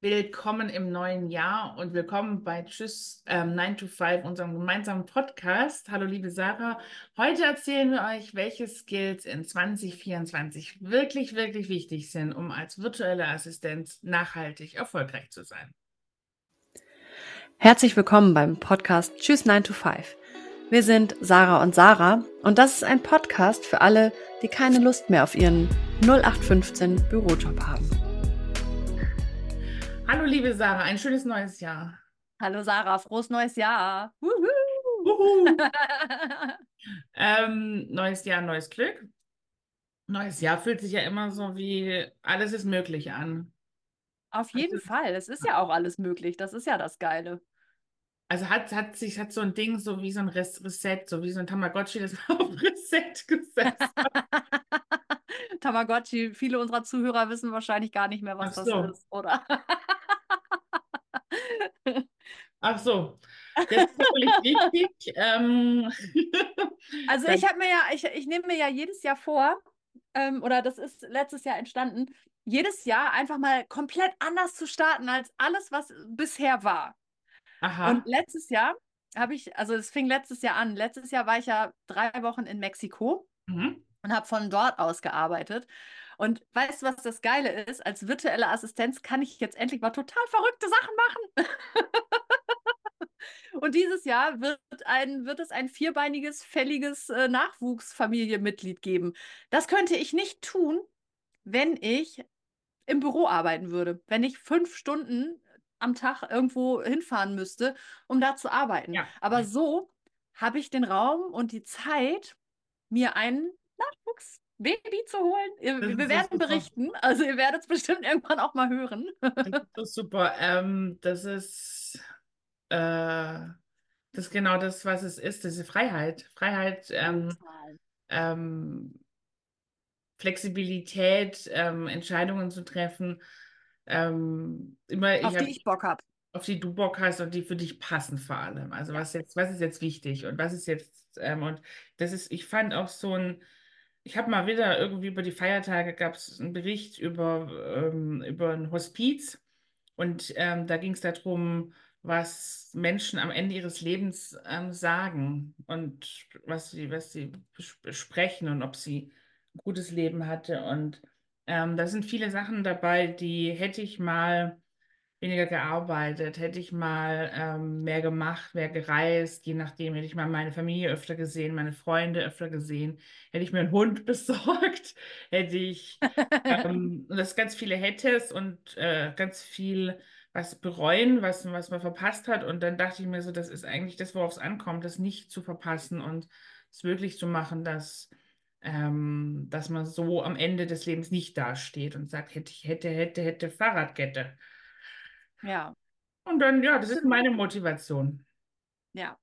Willkommen im neuen Jahr und willkommen bei Tschüss ähm, 9 to 5, unserem gemeinsamen Podcast. Hallo liebe Sarah. Heute erzählen wir euch, welche Skills in 2024 wirklich, wirklich wichtig sind, um als virtuelle Assistenz nachhaltig erfolgreich zu sein. Herzlich willkommen beim Podcast Tschüss 9 to 5. Wir sind Sarah und Sarah und das ist ein Podcast für alle, die keine Lust mehr auf ihren 0815 Bürojob haben. Hallo liebe Sarah, ein schönes neues Jahr. Hallo Sarah, frohes neues Jahr. ähm, neues Jahr, neues Glück. Neues Jahr fühlt sich ja immer so wie alles ist möglich an. Auf jeden also, Fall, es ist ja auch alles möglich, das ist ja das Geile. Also hat, hat sich hat so ein Ding so wie so ein Reset, so wie so ein Tamagotchi, das auf Reset gesetzt Tamagotchi, viele unserer Zuhörer wissen wahrscheinlich gar nicht mehr, was so. das ist, oder? Ach so. Das ist natürlich wichtig. Ähm, also ich habe mir ja, ich, ich nehme mir ja jedes Jahr vor, ähm, oder das ist letztes Jahr entstanden, jedes Jahr einfach mal komplett anders zu starten als alles, was bisher war. Aha. Und letztes Jahr habe ich, also es fing letztes Jahr an. Letztes Jahr war ich ja drei Wochen in Mexiko mhm. und habe von dort aus gearbeitet. Und weißt du, was das Geile ist? Als virtuelle Assistenz kann ich jetzt endlich mal total verrückte Sachen machen. Und dieses Jahr wird, ein, wird es ein vierbeiniges, fälliges äh, Nachwuchsfamilienmitglied geben. Das könnte ich nicht tun, wenn ich im Büro arbeiten würde. Wenn ich fünf Stunden am Tag irgendwo hinfahren müsste, um da zu arbeiten. Ja. Aber so habe ich den Raum und die Zeit, mir einen Nachwuchs Baby zu holen. wir werden berichten. Also ihr werdet es bestimmt irgendwann auch mal hören. Das ist super. Ähm, das ist äh, das ist genau das, was es ist, diese Freiheit. Freiheit, ähm, ähm, Flexibilität, ähm, Entscheidungen zu treffen. Ähm, immer, auf ich die ich Bock habe. Auf die du Bock hast und die für dich passen vor allem. Also was jetzt, was ist jetzt wichtig und was ist jetzt, ähm, und das ist, ich fand auch so ein, ich habe mal wieder irgendwie über die Feiertage gab es einen Bericht über, ähm, über ein Hospiz und da ging es darum, was Menschen am Ende ihres Lebens ähm, sagen und was sie, was sie besprechen und ob sie ein gutes Leben hatte. Und ähm, da sind viele Sachen dabei, die hätte ich mal weniger gearbeitet, hätte ich mal ähm, mehr gemacht, mehr gereist, je nachdem, hätte ich mal meine Familie öfter gesehen, meine Freunde öfter gesehen, hätte ich mir einen Hund besorgt, hätte ich ähm, das ganz viele Hättes und äh, ganz viel was bereuen, was, was man verpasst hat. Und dann dachte ich mir so, das ist eigentlich das, worauf es ankommt, das nicht zu verpassen und es wirklich zu machen, dass, ähm, dass man so am Ende des Lebens nicht dasteht und sagt, hätte ich, hätte, hätte, hätte Fahrradkette. Ja. Und dann, ja, das ist meine Motivation. Ja.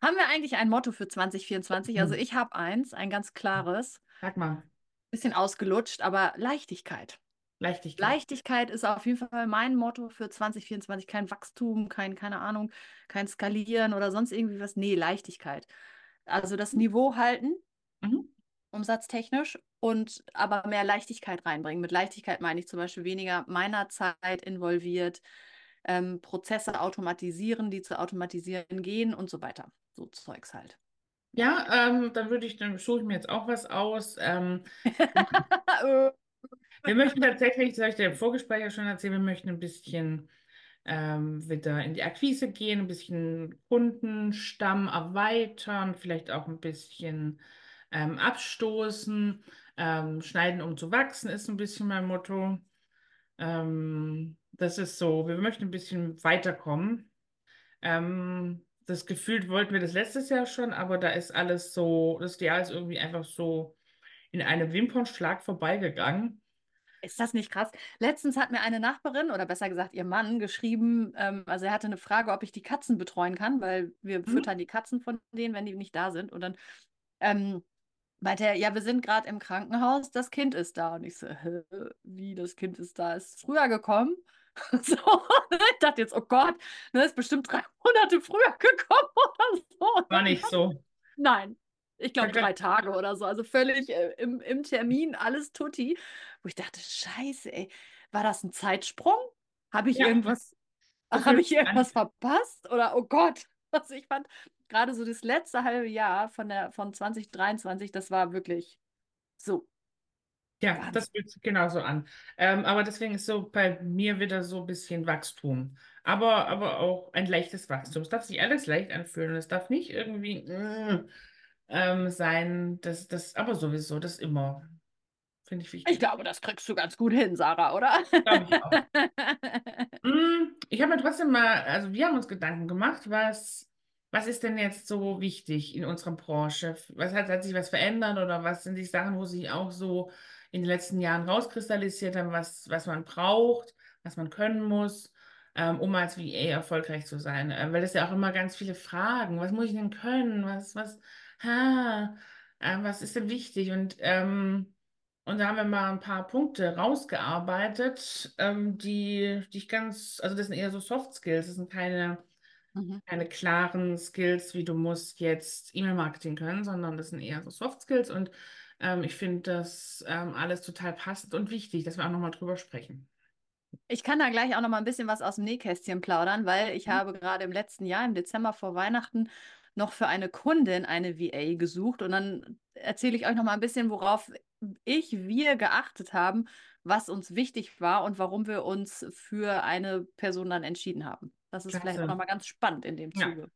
Haben wir eigentlich ein Motto für 2024? Also hm. ich habe eins, ein ganz klares. Sag mal. Bisschen ausgelutscht, aber Leichtigkeit. Leichtigkeit. Leichtigkeit ist auf jeden Fall mein Motto für 2024. Kein Wachstum, kein, keine Ahnung, kein Skalieren oder sonst irgendwie was. Nee, Leichtigkeit. Also das Niveau halten, mhm. umsatztechnisch, und aber mehr Leichtigkeit reinbringen. Mit Leichtigkeit meine ich zum Beispiel weniger meiner Zeit involviert, ähm, Prozesse automatisieren, die zu automatisieren gehen und so weiter. So Zeugs halt. Ja, ähm, dann würde ich, dann suche ich mir jetzt auch was aus. Ähm, Wir möchten tatsächlich, das habe ich dir im Vorgespräch ja schon erzählt, wir möchten ein bisschen ähm, wieder in die Akquise gehen, ein bisschen Kundenstamm erweitern, vielleicht auch ein bisschen ähm, abstoßen. Ähm, schneiden, um zu wachsen, ist ein bisschen mein Motto. Ähm, das ist so, wir möchten ein bisschen weiterkommen. Ähm, das gefühlt wollten wir das letztes Jahr schon, aber da ist alles so, das Jahr ist irgendwie einfach so in einem Wimpernschlag vorbeigegangen. Ist das nicht krass? Letztens hat mir eine Nachbarin oder besser gesagt ihr Mann geschrieben, ähm, also er hatte eine Frage, ob ich die Katzen betreuen kann, weil wir mhm. füttern die Katzen von denen, wenn die nicht da sind. Und dann ähm, meinte er, ja, wir sind gerade im Krankenhaus, das Kind ist da. Und ich so, Hä, wie das Kind ist da? Ist früher gekommen? So, ich dachte jetzt, oh Gott, ne, ist bestimmt drei Monate früher gekommen oder so. War nicht so. Nein, ich glaube drei Tage oder so. Also völlig äh, im, im Termin, alles tutti. Wo ich dachte, scheiße, ey, war das ein Zeitsprung? Habe ich Ja, irgendwas, habe ich irgendwas verpasst? Oder oh Gott. Also ich fand gerade so das letzte halbe Jahr von der von 2023, das war wirklich so Ja, das Wahnsinn. fühlt sich genauso an. Ähm, aber deswegen ist so bei mir wieder so ein bisschen Wachstum. Aber, aber auch ein leichtes Wachstum. Es darf sich alles leicht anfühlen. Es darf nicht irgendwie mm, ähm, sein. Das, das, aber sowieso, das immer. Finde ich Ich wichtig. glaube, das kriegst du ganz gut hin, Sarah, oder? Glaube ich auch. Mm, Ich habe mir trotzdem mal, also wir haben uns Gedanken gemacht, was, was ist denn jetzt so wichtig in unserer Branche? Was hat, hat sich was verändert oder was sind die Sachen, wo sich auch so in den letzten Jahren rauskristallisiert haben, was, was man braucht, was man können muss, ähm, um als VA erfolgreich zu sein? Äh, weil es ja auch immer ganz viele Fragen, was muss ich denn können? Was, was, ha, äh, was ist denn wichtig? Und ähm, und da haben wir mal ein paar Punkte rausgearbeitet, ähm, die, die ich ganz, also das sind eher so Soft Skills, das sind keine, Mhm. keine klaren Skills, wie du musst jetzt E-Mail-Marketing können, sondern das sind eher so Soft Skills und ähm, ich finde das ähm, alles total passend und wichtig, dass wir auch nochmal drüber sprechen. Ich kann da gleich auch noch mal ein bisschen was aus dem Nähkästchen plaudern, weil ich Mhm. habe gerade im letzten Jahr, im Dezember vor Weihnachten, noch für eine Kundin eine VA gesucht. Und dann erzähle ich euch noch mal ein bisschen, worauf ich, wir geachtet haben, was uns wichtig war und warum wir uns für eine Person dann entschieden haben. Das ist vielleicht Klasse. mal ganz spannend in dem Ja. Zuge.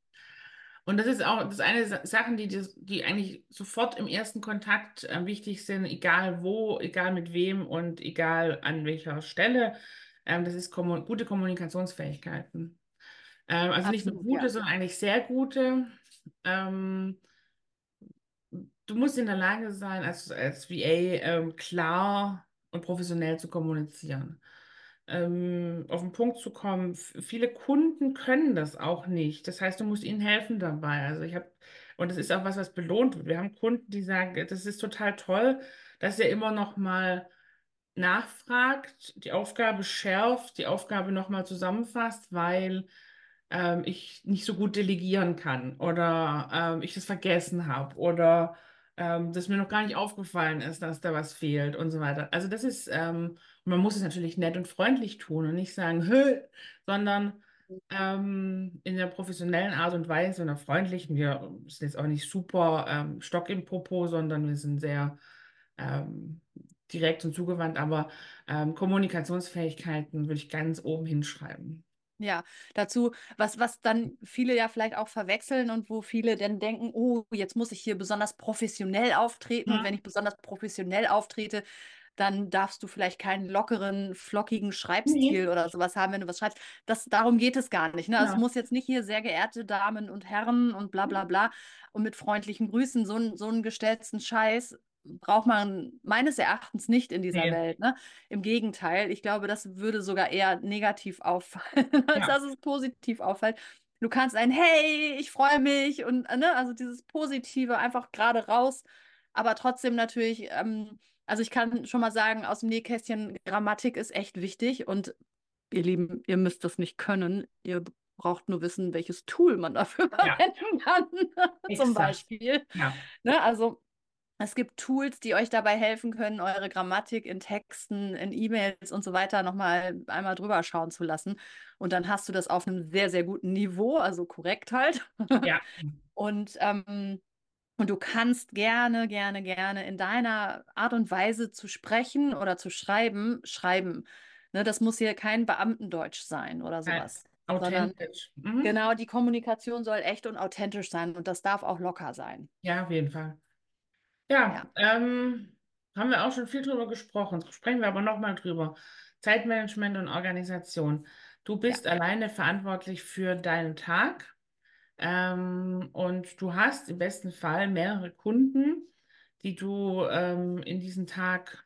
Und das ist auch das ist eine Sa- Sachen, die, die eigentlich sofort im ersten Kontakt äh, wichtig sind, egal wo, egal mit wem und egal an welcher Stelle. Ähm, das ist kommu gute Kommunikationsfähigkeiten. Ähm, also nicht nur Absolut, gute, ja. sondern eigentlich sehr gute. Ähm, du musst in der Lage sein, als, als VA ähm, klar und professionell zu kommunizieren. Ähm, auf den Punkt zu kommen. Viele Kunden können das auch nicht. Das heißt, du musst ihnen helfen dabei. Also ich habe, und das ist auch was, was belohnt wird. Wir haben Kunden, die sagen, das ist total toll, dass ihr immer noch mal nachfragt, die Aufgabe schärft, die Aufgabe nochmal zusammenfasst, weil ähm, ich nicht so gut delegieren kann oder ähm, ich das vergessen habe oder ähm, dass mir noch gar nicht aufgefallen ist, dass da was fehlt und so weiter. Also das ist, ähm, man muss es natürlich nett und freundlich tun und nicht sagen, Hö, sondern ähm, in der professionellen Art und Weise, in der freundlichen. Wir sind jetzt auch nicht super ähm, Stock im Popo, sondern wir sind sehr direkt und zugewandt, aber Kommunikationsfähigkeiten würde ich ganz oben hinschreiben. Ja, dazu, was, was dann viele ja vielleicht auch verwechseln und wo viele dann denken, oh, jetzt muss ich hier besonders professionell auftreten und wenn Mhm. ich besonders professionell auftrete, dann darfst du vielleicht keinen lockeren, flockigen Nee, Schreibstil oder sowas haben, wenn du was schreibst. Das, darum geht es gar nicht. Ne? Also Es genau. muss jetzt nicht hier sehr geehrte Damen und Herren und bla bla bla und mit freundlichen Grüßen, so, einen- so einen gestellten Scheiß braucht man meines Erachtens nicht in dieser Nee, Welt. Ne? Im Gegenteil, ich glaube, das würde sogar eher negativ auffallen, als ja, dass es positiv auffällt. Du kannst ein Hey, ich freue mich und ne, also dieses Positive einfach gerade raus, aber trotzdem natürlich, ähm, also ich kann schon mal sagen, aus dem Nähkästchen, Grammatik ist echt wichtig und ihr Lieben, ihr müsst das nicht können, ihr braucht nur wissen, welches Tool man dafür ja, verwenden kann, zum. Beispiel. Ja, Ne, also es gibt Tools, die euch dabei helfen können, eure Grammatik in Texten, in E-Mails und so weiter nochmal einmal drüber schauen zu lassen. Und dann hast du das auf einem sehr, sehr guten Niveau, also korrekt halt. ja, Und, ähm, und du kannst gerne, gerne, gerne in deiner Art und Weise zu sprechen oder zu schreiben, schreiben. Ne, das muss hier kein Beamtendeutsch sein oder sowas, sondern authentisch. Mhm. genau die Kommunikation soll echt und authentisch sein und das darf auch locker sein. Ja, auf jeden Fall. Ja, ähm, haben wir auch schon viel drüber gesprochen. Sprechen wir aber nochmal drüber. Zeitmanagement und Organisation. Du ja. bist alleine verantwortlich für deinen Tag. Ähm, und du hast im besten Fall mehrere Kunden, die du ähm, in diesen Tag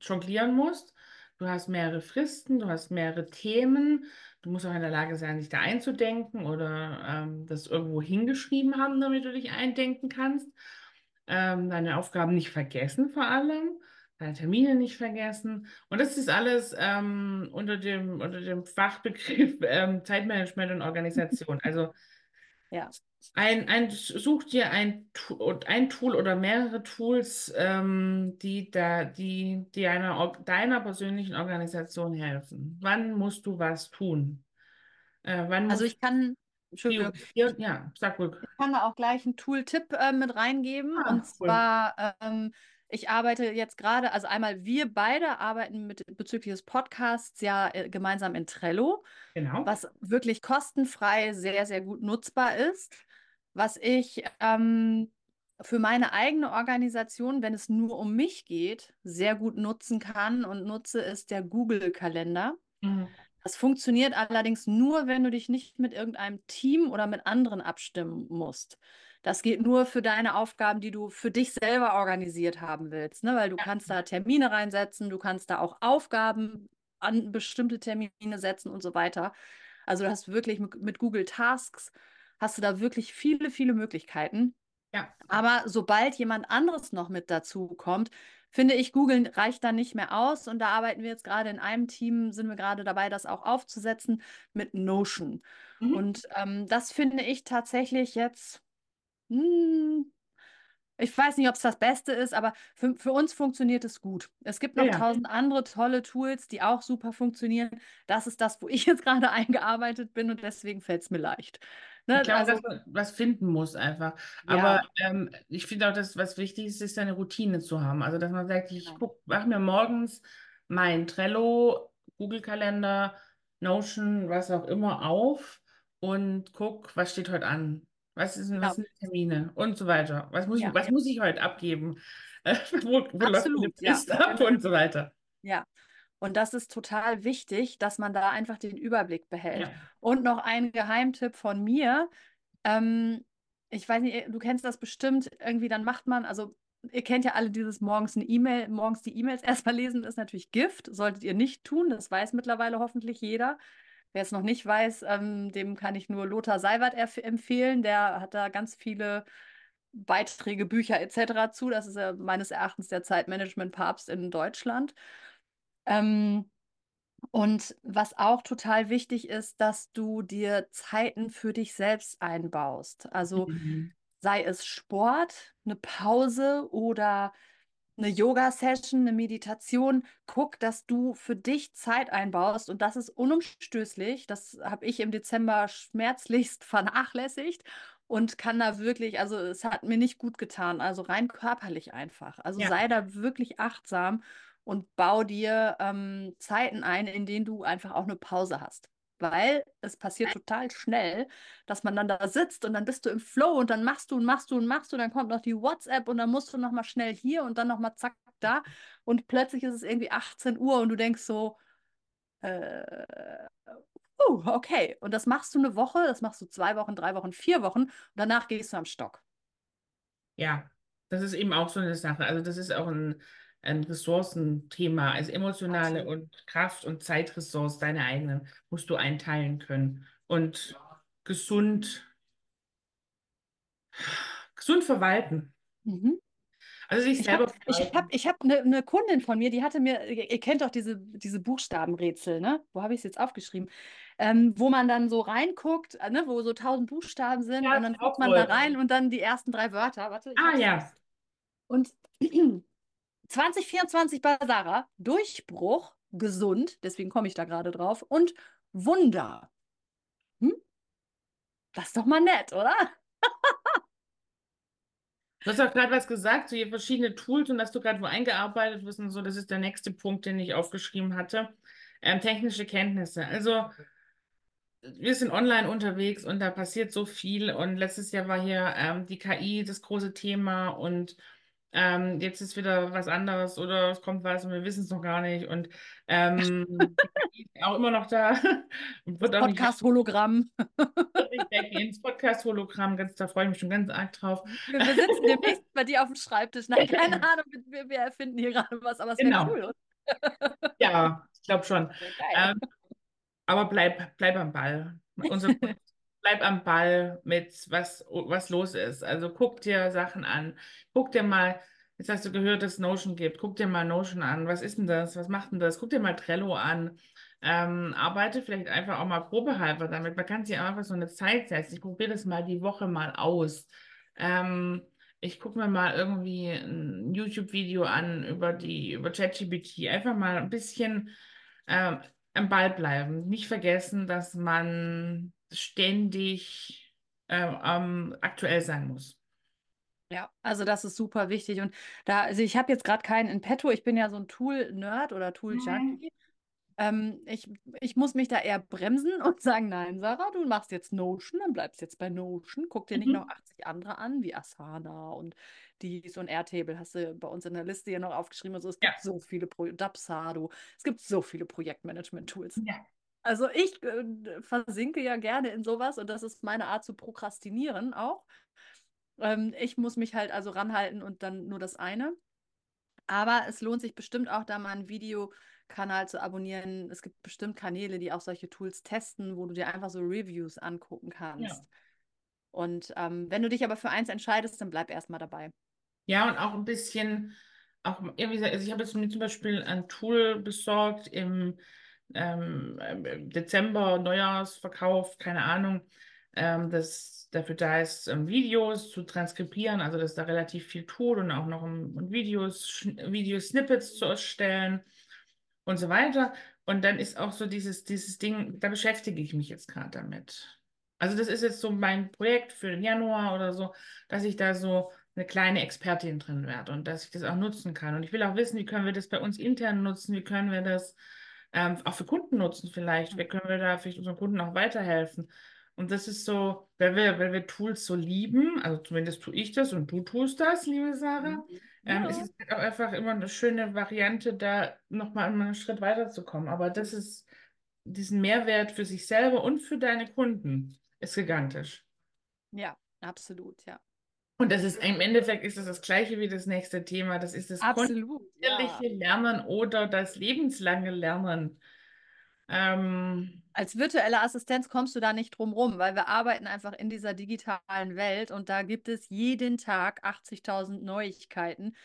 jonglieren musst. Du hast mehrere Fristen, du hast mehrere Themen. Du musst auch in der Lage sein, dich da einzudenken oder ähm, das irgendwo hingeschrieben haben, damit du dich eindenken kannst. Ähm, deine Aufgaben nicht vergessen vor allem, deine Termine nicht vergessen. Und das ist alles ähm, unter dem, unter dem Fachbegriff ähm, Zeitmanagement und Organisation. Also Ja. Ein, ein, such dir ein, ein Tool oder mehrere Tools, ähm, die, da, die, die einer, deiner persönlichen Organisation helfen. Wann musst du was tun? Äh, wann Also ich kann, Entschuldigung? Ja, sag ruhig. Ich kann da auch gleich einen Tool-Tipp äh, mit reingeben. Und Ah, cool. zwar, ähm, ich arbeite jetzt gerade, also einmal wir beide arbeiten mit bezüglich des Podcasts ja äh, gemeinsam in Trello, Genau. was wirklich kostenfrei sehr, sehr gut nutzbar ist. Was ich ähm, für meine eigene Organisation, wenn es nur um mich geht, sehr gut nutzen kann und nutze, ist der Google-Kalender. Mhm. Das funktioniert allerdings nur, wenn du dich nicht mit irgendeinem Team oder mit anderen abstimmen musst. Das geht nur für deine Aufgaben, die du für dich selber organisiert haben willst, ne? Weil du Ja, kannst da Termine reinsetzen, du kannst da auch Aufgaben an bestimmte Termine setzen und so weiter. Also du hast wirklich mit, mit Google Tasks hast du da wirklich viele, viele Möglichkeiten. ja, Aber sobald jemand anderes noch mit dazu kommt, finde ich, Google reicht dann nicht mehr aus. Und da arbeiten wir jetzt gerade in einem Team, sind wir gerade dabei, das auch aufzusetzen mit Notion. mhm. Und ähm, das finde ich tatsächlich jetzt, hm, ich weiß nicht, ob es das Beste ist, aber für, für uns funktioniert es gut. Es gibt noch ja. tausend andere tolle Tools, die auch super funktionieren. Das ist das, wo ich jetzt gerade eingearbeitet bin und deswegen fällt es mir leicht. Ich Ne? glaube, Also, dass man was finden muss einfach. Aber ja, ähm, ich finde auch, dass was wichtig ist, ist eine Routine zu haben. Also, dass man sagt, ich genau. guck, mache mir morgens mein Trello, Google-Kalender, Notion, was auch immer auf und guck, was steht heute an. Was ist, was Genau. sind die Termine und so weiter. Was muss ich, Ja, was muss ich heute abgeben? Wo, wo läuft meine absolut, ja. Ab Genau. und so weiter. Ja. Und das ist total wichtig, dass man da einfach den Überblick behält. Ja. Und noch ein Geheimtipp von mir. Ähm, ich weiß nicht, du kennst das bestimmt. Irgendwie dann macht man, also ihr kennt ja alle dieses morgens eine E-Mail, morgens die E-Mails erstmal lesen, ist natürlich Gift. Solltet ihr nicht tun. Das weiß mittlerweile hoffentlich jeder. Wer es noch nicht weiß, ähm, dem kann ich nur Lothar Seiwert empfehlen. Der hat da ganz viele Beiträge, Bücher etc. zu. Das ist ja meines Erachtens der Zeitmanagement-Papst in Deutschland. Ähm, und was auch total wichtig ist, dass du dir Zeiten für dich selbst einbaust. Also Mhm. sei es Sport, eine Pause oder eine Yoga-Session, eine Meditation. Guck, dass du für dich Zeit einbaust. Und das ist unumstößlich. Das habe ich im Dezember schmerzlichst vernachlässigt und kann da wirklich, also es hat mir nicht gut getan. Also rein körperlich einfach. Also Ja. sei da wirklich achtsam und bau dir ähm, Zeiten ein, in denen du einfach auch eine Pause hast. Weil es passiert total schnell, dass man dann da sitzt und dann bist du im Flow und dann machst du und machst du und machst du, dann kommt noch die WhatsApp und dann musst du noch mal schnell hier und dann noch mal zack da und plötzlich ist es irgendwie 18 Uhr und du denkst so, äh, uh, okay. Und das machst du eine Woche, das machst du zwei Wochen, drei Wochen, vier Wochen und danach gehst du am Stock. Ja, das ist eben auch so eine Sache. Also das ist auch ein, ein Ressourcenthema. Also emotionale Absolut. und Kraft- und Zeitressource, deine eigenen, musst du einteilen können. Und gesund, gesund verwalten. Mhm. Also Ich habe selber ich hab, ich hab eine, eine Kundin von mir, die hatte mir, ihr kennt doch diese, diese Buchstabenrätsel, ne? Wo habe ich es jetzt aufgeschrieben? Ähm, wo man dann so reinguckt, äh, ne? Wo so tausend Buchstaben sind Ja, und dann guckt man da toll. rein und dann die ersten drei Wörter. Warte, Ah ja, Und 2024 bei Sarah, Durchbruch, gesund, deswegen komme ich da gerade drauf, und Wunder. Hm? Das ist doch mal nett, oder? du hast auch gerade was gesagt, so hier verschiedene Tools und dass du gerade wo eingearbeitet wirst und so, das ist der nächste Punkt, den ich aufgeschrieben hatte. Ähm, technische Kenntnisse. Also wir sind online unterwegs und da passiert so viel. Und letztes Jahr war hier ähm, die KI das große Thema und ähm, jetzt ist wieder was anderes oder es kommt was und wir wissen es noch gar nicht. Und ähm, auch immer noch da Podcast-Hologramm. nicht weggehen. Das Podcast-Hologramm, ganz, da freue ich mich schon ganz arg drauf. Wir, wir sitzen demnächst bei dir auf dem Schreibtisch. Nein, keine Ahnung, wir, wir erfinden hier gerade was, aber es wäre Genau. cool. oder? Ja, ich glaube schon. Ähm, aber bleib, bleib am Ball. Unser bleib am Ball mit was, was los ist. Also guck dir Sachen an. Guck dir mal, jetzt hast du gehört, dass es Notion gibt. Guck dir mal Notion an. Was ist denn das? Was macht denn das? Guck dir mal Trello an. ähm, arbeite, vielleicht einfach auch mal probehalber damit. Man kann sich einfach so eine Zeit setzen. Ich probiere das mal die Woche mal aus. Ähm, ich gucke mir mal irgendwie ein YouTube-Video an über die, über ChatGPT. Einfach mal ein bisschen ähm, am Ball bleiben. Nicht vergessen, dass man ständig ähm, aktuell sein muss. Ja, also das ist super wichtig. Und da, also ich habe jetzt gerade keinen in petto. Ich bin ja so ein Tool-Nerd oder Tool-Junkie. Ähm, ich, ich muss mich da eher bremsen und sagen, nein, Sarah, du machst jetzt Notion, dann bleibst jetzt bei Notion. Guck dir nicht Mhm. noch 80 andere an, wie Asana und dies und Airtable hast du bei uns in der Liste hier noch aufgeschrieben. Also es gibt Ja. so viele Pro Dapsado, es gibt so viele Projektmanagement-Tools. Ja. Also ich äh, versinke ja gerne in sowas und das ist meine Art zu prokrastinieren auch. Ähm, ich muss mich halt also ranhalten und dann nur das eine. Aber es lohnt sich bestimmt auch, da mal einen Videokanal zu abonnieren. Es gibt bestimmt Kanäle, die auch solche Tools testen, wo du dir einfach so Reviews angucken kannst. Ja. Und ähm, wenn du dich aber für eins entscheidest, dann bleib erstmal dabei. Ja, und auch ein bisschen, auch irgendwie, so- also ich habe jetzt mir zum Beispiel ein Tool besorgt im ähm, im Dezember, Neujahrsverkauf, keine Ahnung, ähm, das dafür da ist, ähm, Videos zu transkribieren, also dass da relativ viel tut und auch noch um, um Videos, Videosnippets zu erstellen und so weiter. Und dann ist auch so dieses, dieses Ding, da beschäftige ich mich jetzt gerade damit. Also das ist jetzt so mein Projekt für den Januar oder so, dass ich da so eine kleine Expertin drin werde und dass ich das auch nutzen kann. Und ich will auch wissen, wie können wir das bei uns intern nutzen, wie können wir das ähm, auch für Kunden nutzen vielleicht, wie können wir da vielleicht unseren Kunden auch weiterhelfen. Und das ist so, weil wir, weil wir Tools so lieben, also zumindest tue ich das und du tust das, liebe Sarah, ähm, Ja. ist es halt auch einfach immer eine schöne Variante, da nochmal einen Schritt weiterzukommen. Aber das ist diesen Mehrwert für sich selber und für deine Kunden ist gigantisch. Ja, absolut, ja. Und das ist im Endeffekt ist das das gleiche wie das nächste Thema. Das ist das Absolut, ja. kontinuierliche Lernen oder das lebenslange Lernen. Ähm, Als virtuelle Assistenz kommst du da nicht drum rum, weil wir arbeiten einfach in dieser digitalen Welt und da gibt es jeden Tag 80.000 Neuigkeiten.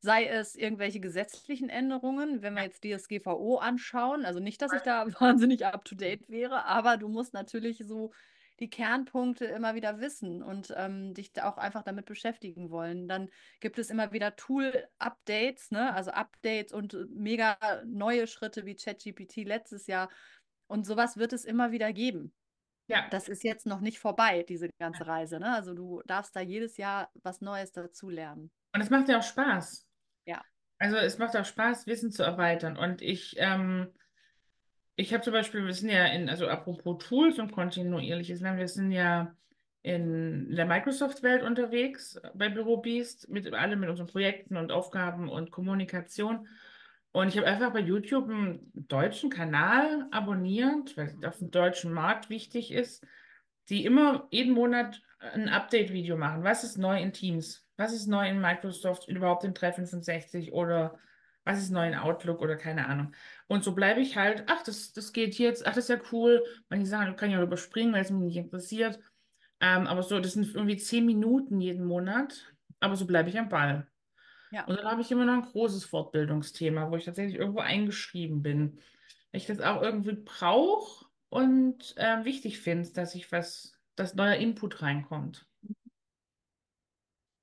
Sei es irgendwelche gesetzlichen Änderungen, wenn wir jetzt DSGVO anschauen. Also nicht, dass ich da wahnsinnig up-to-date wäre, aber du musst natürlich so die Kernpunkte immer wieder wissen und ähm, dich auch einfach damit beschäftigen wollen. Dann gibt es immer wieder Tool-Updates, ne? also Updates und mega neue Schritte wie ChatGPT letztes Jahr. Und sowas wird es immer wieder geben. ja, Das ist jetzt noch nicht vorbei, diese ganze Reise. Ne? Also du darfst da jedes Jahr was Neues dazu lernen. und es macht ja auch Spaß. Ja. Also es macht auch Spaß, Wissen zu erweitern. Und ich, ähm, ich habe zum Beispiel, wir sind ja in, also apropos Tools und kontinuierliches Lernen, wir sind ja in der Microsoft-Welt unterwegs bei Büro Beast, mit alle mit unseren Projekten und Aufgaben und Kommunikation. Und ich habe einfach bei YouTube einen deutschen Kanal abonniert, weil es auf dem deutschen Markt wichtig ist, die immer jeden Monat ein Update-Video machen. Was ist neu in Teams? Was ist neu in Microsoft, überhaupt in 365 oder was ist neu in Outlook oder keine Ahnung. Und so bleibe ich halt, ach, das, das geht jetzt, ach, das ist ja cool. Manche Sachen kann ich auch überspringen, weil es mich nicht interessiert. Ähm, aber so, das sind irgendwie zehn Minuten jeden Monat. Aber so bleibe ich am Ball. Ja. Und dann habe ich immer noch ein großes Fortbildungsthema, wo ich tatsächlich irgendwo eingeschrieben bin. Weil ich das auch irgendwie brauche und ähm, wichtig finde, dass ich was, dass neuer Input reinkommt.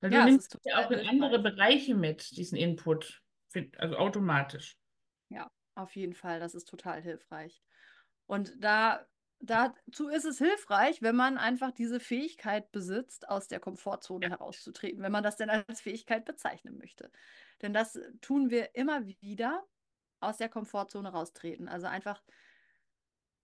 Weil du Ja, es nimmst ja auch in andere. Bereiche mit, diesen Input, also automatisch. Ja, auf jeden Fall. Das ist total hilfreich. Und da, dazu ist es hilfreich, wenn man einfach diese Fähigkeit besitzt, aus der Komfortzone herauszutreten, wenn man das denn als Fähigkeit bezeichnen möchte. Denn das tun wir immer wieder, aus der Komfortzone raustreten. Also einfach,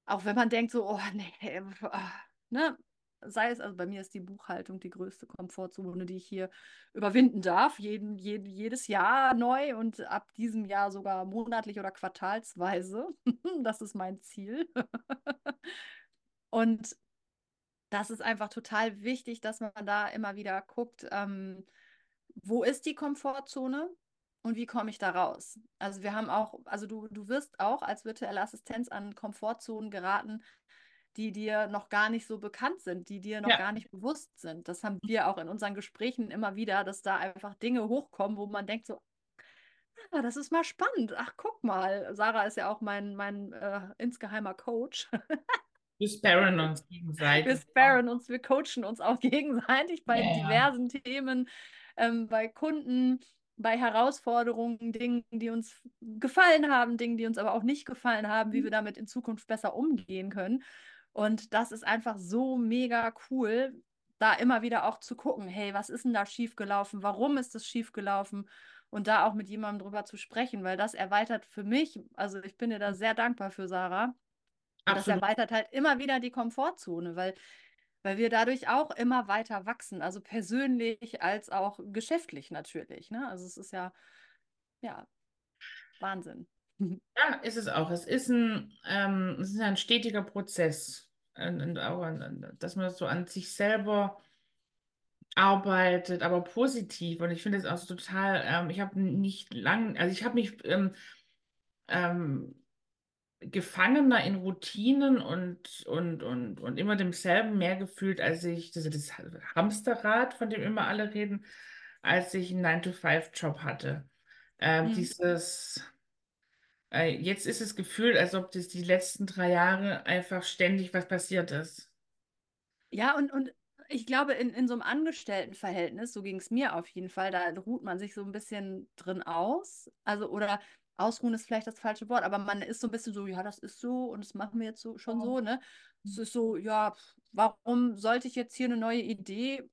auch wenn man denkt so, oh nee, ah, ne? Sei es, also bei mir ist die Buchhaltung die größte Komfortzone, die ich hier überwinden darf, jeden, jeden, jedes Jahr neu und ab diesem Jahr sogar monatlich oder quartalsweise. Das ist mein Ziel. Und das ist einfach total wichtig, dass man da immer wieder guckt, ähm, wo ist die Komfortzone und wie komme ich da raus? Also wir haben auch, also du, du wirst auch als virtuelle Assistenz an Komfortzonen geraten, die dir noch gar nicht so bekannt sind, die dir noch Ja. gar nicht bewusst sind. Das haben wir auch in unseren Gesprächen immer wieder, dass da einfach Dinge hochkommen, wo man denkt so, Ah, das ist mal spannend. Ach, guck mal. Sarah ist ja auch mein, mein äh, insgeheimer Coach. Wir sparren uns Wir gegenseitig. sparren uns, wir coachen uns auch gegenseitig bei ja. diversen Themen, ähm, bei Kunden, bei Herausforderungen, Dingen, die uns gefallen haben, Dingen, die uns aber auch nicht gefallen haben, wie wir damit in Zukunft besser umgehen können. Und das ist einfach so mega cool, da immer wieder auch zu gucken, hey, was ist denn da schiefgelaufen? Warum ist das schiefgelaufen? Und da auch mit jemandem drüber zu sprechen, weil das erweitert für mich, also ich bin dir da sehr dankbar für, Sarah, das erweitert halt immer wieder die Komfortzone, weil, weil wir dadurch auch immer weiter wachsen, also persönlich als auch geschäftlich natürlich. Ne? Also es ist ja, ja, Wahnsinn. Ja, ist es auch. Es ist ein, ähm, es ist ein stetiger Prozess. Und, auch, an- dass man so an sich selber arbeitet, aber positiv. Und ich finde es auch so total, ähm, ich habe nicht lang, also ich habe mich ähm, ähm, gefangener in Routinen und, und, und, und immer demselben mehr gefühlt, als ich, das, das Hamsterrad, von dem immer alle reden, als ich einen nine to five job hatte. Ähm, Mhm. dieses, äh, jetzt ist es gefühlt, als ob das die letzten drei Jahre einfach ständig was passiert ist. Ja, und, und ich glaube, in, in so einem Angestelltenverhältnis, so ging es mir auf jeden Fall, da ruht man sich so ein bisschen drin aus. Also, oder ausruhen ist vielleicht das falsche Wort, aber man ist so ein bisschen so, ja, das ist so und das machen wir jetzt so, schon so, ne? Es ist so, ja, pf, warum sollte ich jetzt hier eine neue Idee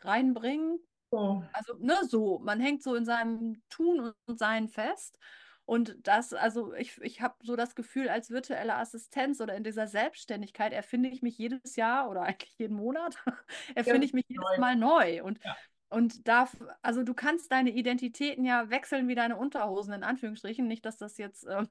reinbringen? Oh, Also, ne, so, man hängt so in seinem Tun und Sein fest. Und das, also ich, ich habe so das Gefühl, als virtuelle Assistenz oder in dieser Selbstständigkeit erfinde ich mich jedes Jahr oder eigentlich jeden Monat, ja, erfinde ich mich jedes neu. Mal neu. Und, Ja. und darf, also du kannst deine Identitäten ja wechseln wie deine Unterhosen, in Anführungsstrichen. Nicht, dass das jetzt äh,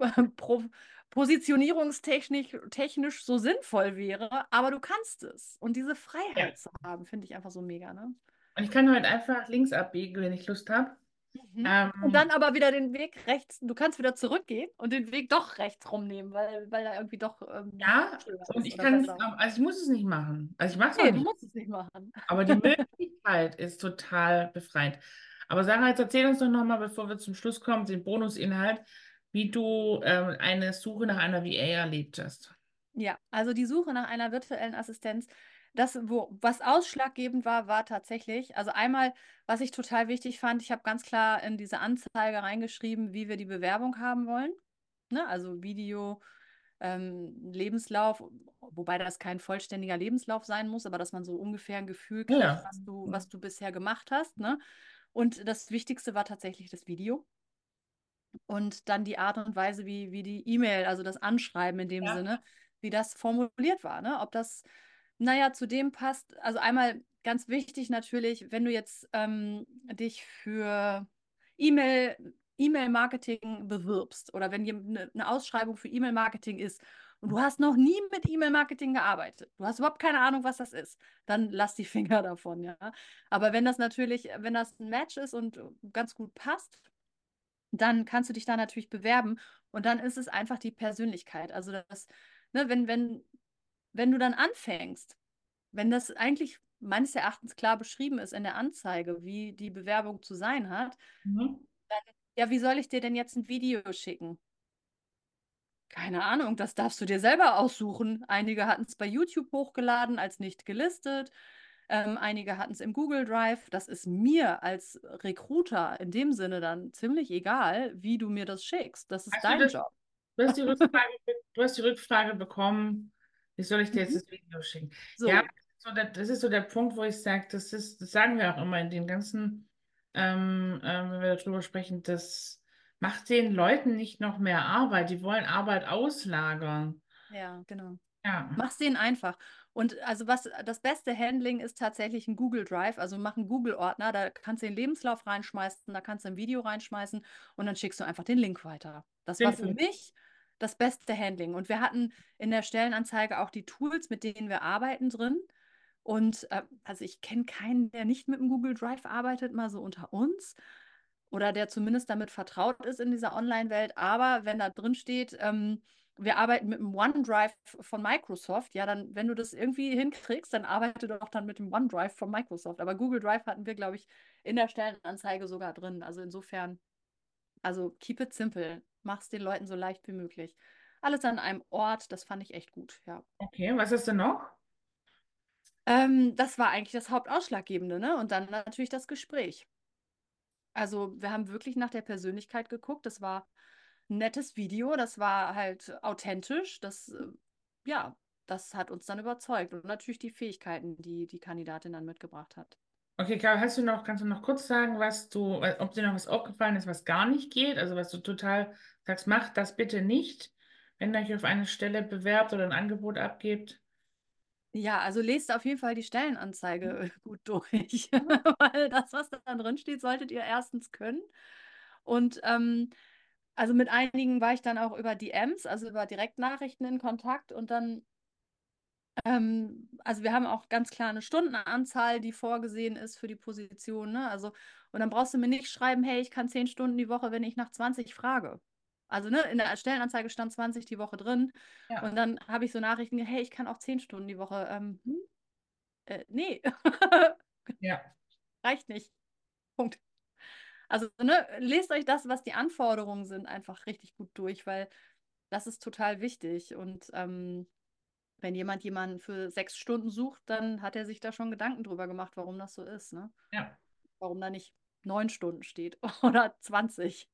pro, positionierungstechnisch technisch so sinnvoll wäre, aber du kannst es. Und diese Ja. Freiheit zu haben, finde ich einfach so mega, ne? Und ich kann heute einfach links abbiegen, wenn ich Lust habe. Mhm. Und Ähm, dann aber wieder den Weg rechts, du kannst wieder zurückgehen und den Weg doch rechts rumnehmen, weil, weil er irgendwie doch ähm, ja, und ich kann es, besser. also ich muss es nicht machen. Also ich mache es Nee, du nicht. musst es nicht machen. Aber die Möglichkeit ist total befreiend. Aber Sarah, jetzt erzähl uns doch nochmal, bevor wir zum Schluss kommen, den Bonusinhalt, wie du ähm, eine Suche nach einer VA erlebt hast. Ja, also die Suche nach einer virtuellen Assistenz, das, wo, was ausschlaggebend war, war tatsächlich, also einmal, was ich total wichtig fand, ich habe ganz klar in diese Anzeige reingeschrieben, wie wir die Bewerbung haben wollen. Ne? Also Video, ähm, Lebenslauf, wobei das kein vollständiger Lebenslauf sein muss, aber dass man so ungefähr ein Gefühl kriegt, ja. was du, was du bisher gemacht hast. Ne? Und das Wichtigste war tatsächlich das Video und dann die Art und Weise, wie, wie die E-Mail, also das Anschreiben in dem Ja. Sinne, wie das formuliert war. Ne? Ob das, naja, zu dem passt. Also einmal ganz wichtig natürlich, wenn du jetzt ähm, dich für E-Mail, E-Mail-Marketing bewirbst oder wenn eine, eine Ausschreibung für E-Mail-Marketing ist und du hast noch nie mit E-Mail-Marketing gearbeitet, du hast überhaupt keine Ahnung, was das ist, dann lass die Finger davon, ja. Aber wenn das natürlich, wenn das ein Match ist und ganz gut passt, dann kannst du dich da natürlich bewerben und dann ist es einfach die Persönlichkeit. Also das, ne, wenn, wenn, wenn du dann anfängst, wenn das eigentlich meines Erachtens klar beschrieben ist in der Anzeige, wie die Bewerbung zu sein hat, Mhm. ja, wie soll ich dir denn jetzt ein Video schicken? Keine Ahnung, das darfst du dir selber aussuchen. Einige hatten es bei YouTube hochgeladen als nicht gelistet. Ähm, einige hatten es im Google Drive. Das ist mir als Recruiter in dem Sinne dann ziemlich egal, wie du mir das schickst. Das ist Hast dein das, Job. du hast Rückfrage, du hast die Rückfrage bekommen, wie soll ich dir jetzt Mhm. das Video schicken? Ja, So, so der, das ist so der Punkt, wo ich sage, das ist, das sagen wir auch immer in den ganzen, ähm, ähm, wenn wir darüber sprechen, das macht den Leuten nicht noch mehr Arbeit, die wollen Arbeit auslagern. ja, genau. Ja, Mach's denen einfach. Und also was das beste Handling ist tatsächlich ein Google Drive. Also mach einen Google-Ordner, da kannst du den Lebenslauf reinschmeißen, da kannst du ein Video reinschmeißen und dann schickst du einfach den Link weiter. Das war für mich das beste Handling. Und wir hatten in der Stellenanzeige auch die Tools, mit denen wir arbeiten, drin. Und äh, also ich kenne keinen, der nicht mit dem Google Drive arbeitet, mal so unter uns. Oder der zumindest damit vertraut ist in dieser Online-Welt. Aber wenn da drin steht, ähm, wir arbeiten mit dem OneDrive von Microsoft, ja, dann, wenn du das irgendwie hinkriegst, dann arbeite doch dann mit dem OneDrive von Microsoft. Aber Google Drive hatten wir, glaube ich, in der Stellenanzeige sogar drin. Also insofern Also keep it simple. Mach es den Leuten so leicht wie möglich. Alles an einem Ort, das fand ich echt gut, ja. Okay, was ist denn noch? Ähm, das war eigentlich das Hauptausschlaggebende, ne? Und dann natürlich das Gespräch. Also wir haben wirklich nach der Persönlichkeit geguckt. Das war ein nettes Video, das war halt authentisch. Das, äh, ja, das hat uns dann überzeugt. Und natürlich die Fähigkeiten, die die Kandidatin dann mitgebracht hat. Okay, Karl, hast du noch, kannst du noch kurz sagen, was du, äh, ob dir noch was aufgefallen ist, was gar nicht geht? Also was du total sagst, mach das bitte nicht, wenn ihr euch auf eine Stelle bewerbt oder ein Angebot abgebt. Ja, also lest auf jeden Fall die Stellenanzeige gut durch, weil das, was da drin steht, solltet ihr erstens können. Und ähm, also mit einigen war ich dann auch über DMs, also über Direktnachrichten in Kontakt und dann, ähm, also wir haben auch ganz klar eine Stundenanzahl, die vorgesehen ist für die Position, ne? Also, und dann brauchst du mir nicht schreiben, hey, ich kann zehn Stunden die Woche, wenn ich nach 20 frage. Also, ne, in der Stellenanzeige stand 20 die Woche drin. Ja. Und dann habe ich so Nachrichten, hey, ich kann auch 10 Stunden die Woche. Ähm, hm? äh, nee, Ja. reicht nicht. Punkt. Also, ne, lest euch das, was die Anforderungen sind, einfach richtig gut durch, weil das ist total wichtig. Und ähm, wenn jemand jemanden für sechs Stunden sucht, dann hat er sich da schon Gedanken drüber gemacht, warum das so ist, ne? Ja. Warum da nicht neun Stunden steht oder 20.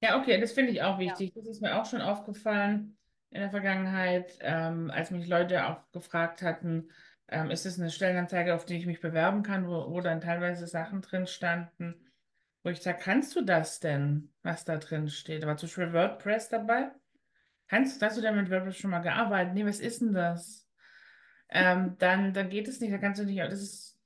Ja, okay, das finde ich auch Ja. wichtig. Das ist mir auch schon aufgefallen in der Vergangenheit, ähm, als mich Leute auch gefragt hatten, ähm, ist es eine Stellenanzeige, auf die ich mich bewerben kann, wo, wo dann teilweise Sachen drin standen, wo ich sage, kannst du das denn, was da drin steht? Da war zum Beispiel WordPress dabei. Kannst, hast du denn mit WordPress schon mal gearbeitet? Nee, was ist denn das? Ähm, dann, dann geht es nicht, da kannst du nicht, das ist,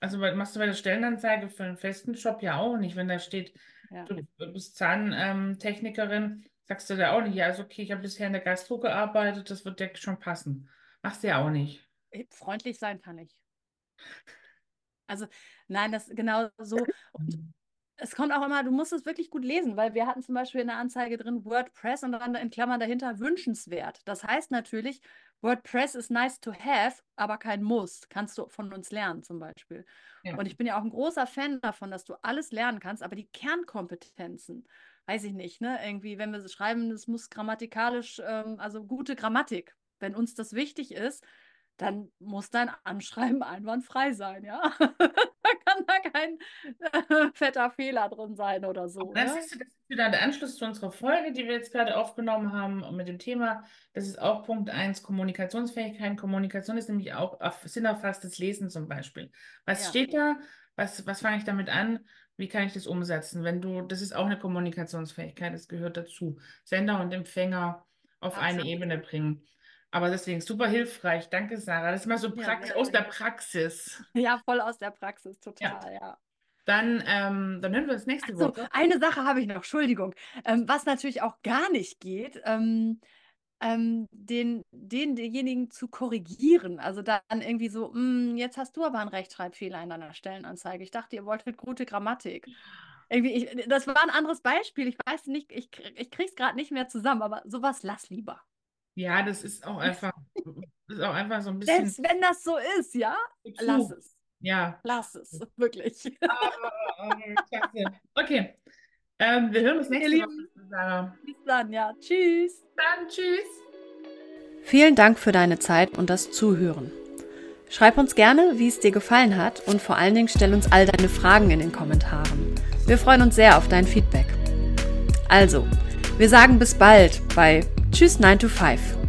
also machst du bei der Stellenanzeige für einen festen Job ja auch nicht, wenn da steht, Ja. du bist Zahntechnikerin, sagst du da auch nicht, ja, also okay, ich habe bisher in der Gastro gearbeitet, das wird dir schon passen. Machst du ja auch nicht. Freundlich sein kann ich. Also, nein, das genau so. Und es kommt auch immer, du musst es wirklich gut lesen, weil wir hatten zum Beispiel in der Anzeige drin WordPress und dann in Klammern dahinter wünschenswert. Das heißt natürlich, WordPress ist nice to have, aber kein Muss. Kannst du von uns lernen zum Beispiel. Ja. Und ich bin ja auch ein großer Fan davon, dass du alles lernen kannst, aber die Kernkompetenzen, weiß ich nicht, ne? Irgendwie, wenn wir so schreiben, es muss grammatikalisch, ähm, also gute Grammatik. Wenn uns das wichtig ist, dann muss dein Anschreiben einwandfrei sein, ja? Da kann da kein äh, fetter Fehler drin sein oder so. Das Ne? ist, das ist wieder der Anschluss zu unserer Folge, die wir jetzt gerade aufgenommen haben mit dem Thema. Das ist auch Punkt 1, Kommunikationsfähigkeit. Kommunikation ist nämlich auch auf- sinnerfasstes Lesen zum Beispiel. Was Ja. steht da? Was, was fange ich damit an? Wie kann ich das umsetzen? Wenn du, das ist auch eine Kommunikationsfähigkeit, das gehört dazu. Sender und Empfänger auf eine Absolut. Ebene bringen. Aber deswegen super hilfreich. Danke, Sarah. Das ist mal so Ja, Prax sehr aus der. Praxis. Ja, voll aus der Praxis, total, ja. Dann, ähm, dann hören wir uns nächste Ach so, Woche. eine Sache habe ich noch, Entschuldigung. Ähm, was natürlich auch gar nicht geht, ähm, ähm, den, den, denjenigen zu korrigieren. Also dann irgendwie so, "Mm, jetzt hast du aber einen Rechtschreibfehler in deiner Stellenanzeige. Ich dachte, ihr wolltet gute Grammatik. Irgendwie, ich, das war ein anderes Beispiel. Ich weiß nicht, ich, ich krieg's gerade nicht mehr zusammen, aber sowas lass lieber. Ja, das ist auch einfach, das ist auch einfach so ein bisschen Selbst wenn das so ist, ja, zu. lass es. Ja, Lass es, wirklich. äh, klasse. Okay, ähm, wir hören uns nächste Woche. Sarah. Bis dann, ja. Tschüss. Dann tschüss. Vielen Dank für deine Zeit und das Zuhören. Schreib uns gerne, wie es dir gefallen hat und vor allen Dingen stell uns all deine Fragen in den Kommentaren. Wir freuen uns sehr auf dein Feedback. Also, wir sagen bis bald bei Tschüss 9 to 5.